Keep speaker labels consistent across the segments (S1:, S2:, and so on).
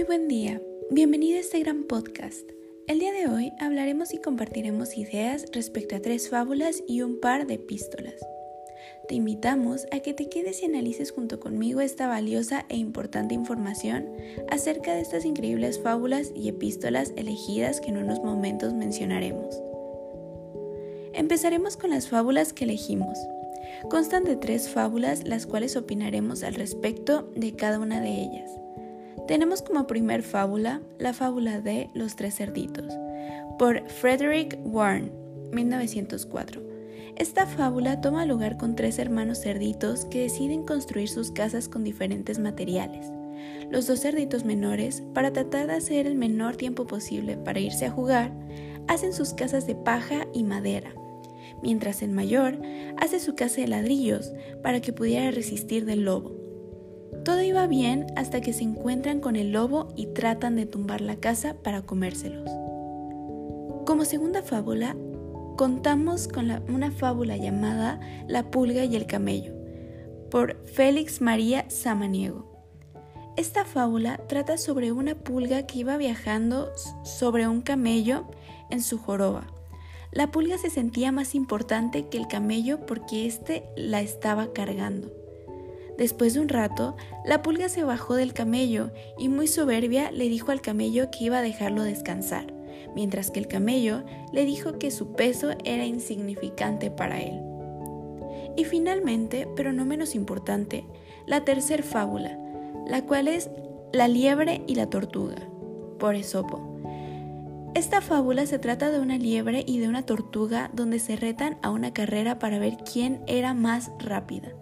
S1: Muy buen día, bienvenido a este gran podcast. El día de hoy hablaremos y compartiremos ideas respecto a tres fábulas y un par de epístolas. Te invitamos a que te quedes y analices junto conmigo esta valiosa e importante información acerca de estas increíbles fábulas y epístolas elegidas que en unos momentos mencionaremos. Empezaremos con las fábulas que elegimos. Constan de tres fábulas las cuales opinaremos al respecto de cada una de ellas. Tenemos como primer fábula la fábula de Los tres cerditos, por Frederick Warren, 1904. Esta fábula toma lugar con tres hermanos cerditos que deciden construir sus casas con diferentes materiales. Los dos cerditos menores, para tratar de hacer el menor tiempo posible para irse a jugar, hacen sus casas de paja y madera, mientras el mayor hace su casa de ladrillos para que pudiera resistir del lobo. Todo iba bien hasta que se encuentran con el lobo y tratan de tumbar la casa para comérselos. Como segunda fábula, contamos con una fábula llamada La pulga y el camello, por Félix María Samaniego. Esta fábula trata sobre una pulga que iba viajando sobre un camello en su joroba. La pulga se sentía más importante que el camello porque éste la estaba cargando. Después de un rato, la pulga se bajó del camello y muy soberbia le dijo al camello que iba a dejarlo descansar, mientras que el camello le dijo que su peso era insignificante para él. Y finalmente, pero no menos importante, la tercer fábula, la cual es La liebre y la tortuga, por Esopo. Esta fábula se trata de una liebre y de una tortuga donde se retan a una carrera para ver quién era más rápida.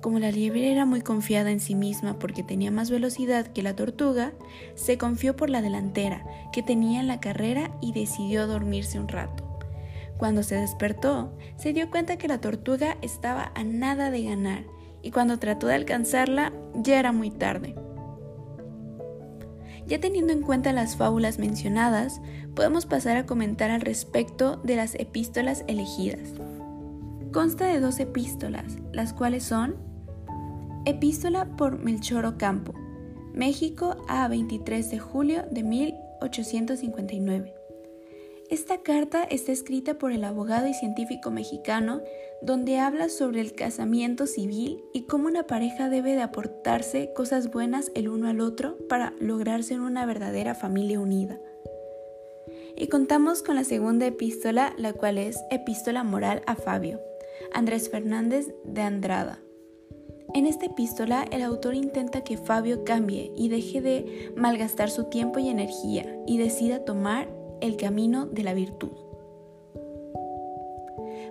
S1: Como la liebre era muy confiada en sí misma porque tenía más velocidad que la tortuga, se confió por la delantera que tenía en la carrera y decidió dormirse un rato. Cuando se despertó, se dio cuenta que la tortuga estaba a nada de ganar y cuando trató de alcanzarla ya era muy tarde. Ya teniendo en cuenta las fábulas mencionadas, podemos pasar a comentar al respecto de las epístolas elegidas. Consta de dos epístolas, las cuales son Epístola por Melchor Ocampo, México a 23 de julio de 1859. Esta carta está escrita por el abogado y científico mexicano donde habla sobre el casamiento civil y cómo una pareja debe de aportarse cosas buenas el uno al otro para lograr ser una verdadera familia unida. Y contamos con la segunda epístola, la cual es Epístola Moral a Fabio, Andrés Fernández de Andrada. En esta epístola el autor intenta que Fabio cambie y deje de malgastar su tiempo y energía y decida tomar el camino de la virtud.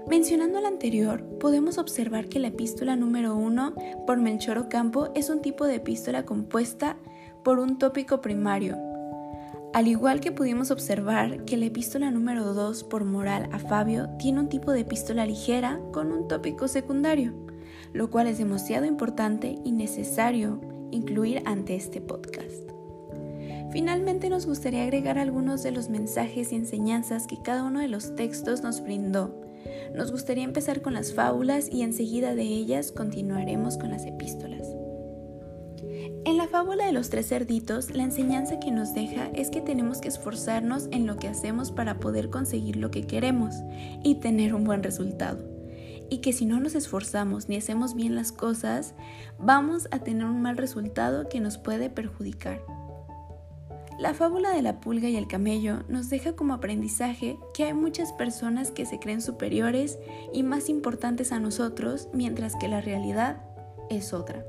S1: Mencionando lo anterior, podemos observar que la epístola número 1 por Melchor Ocampo es un tipo de epístola compuesta por un tópico primario, al igual que pudimos observar que la epístola número 2 por Moral a Fabio tiene un tipo de epístola ligera con un tópico secundario lo cual es demasiado importante y necesario incluir ante este podcast. Finalmente nos gustaría agregar algunos de los mensajes y enseñanzas que cada uno de los textos nos brindó. Nos gustaría empezar con las fábulas y enseguida de ellas continuaremos con las epístolas. En la fábula de los tres cerditos, la enseñanza que nos deja es que tenemos que esforzarnos en lo que hacemos para poder conseguir lo que queremos y tener un buen resultado y que si no nos esforzamos ni hacemos bien las cosas, vamos a tener un mal resultado que nos puede perjudicar. La fábula de la pulga y el camello nos deja como aprendizaje que hay muchas personas que se creen superiores y más importantes a nosotros, mientras que la realidad es otra.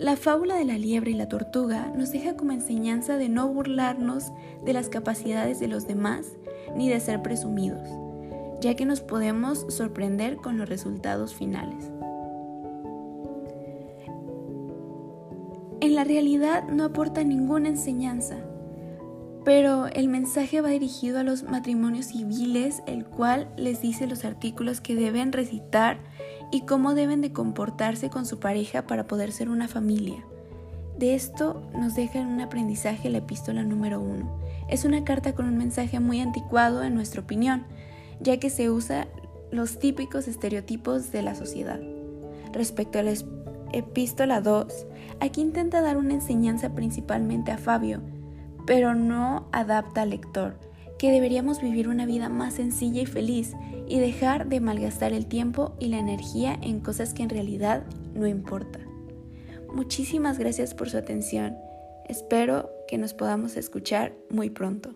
S1: La fábula de la liebre y la tortuga nos deja como enseñanza de no burlarnos de las capacidades de los demás ni de ser presumidos ya que nos podemos sorprender con los resultados finales. En la realidad no aporta ninguna enseñanza, pero el mensaje va dirigido a los matrimonios civiles, el cual les dice los artículos que deben recitar y cómo deben de comportarse con su pareja para poder ser una familia. De esto nos deja un aprendizaje la epístola número uno. Es una carta con un mensaje muy anticuado en nuestra opinión, ya que se usa los típicos estereotipos de la sociedad. Respecto al Epístola 2, aquí intenta dar una enseñanza principalmente a Fabio, pero no adapta al lector, que deberíamos vivir una vida más sencilla y feliz y dejar de malgastar el tiempo y la energía en cosas que en realidad no importan. Muchísimas gracias por su atención. Espero que nos podamos escuchar muy pronto.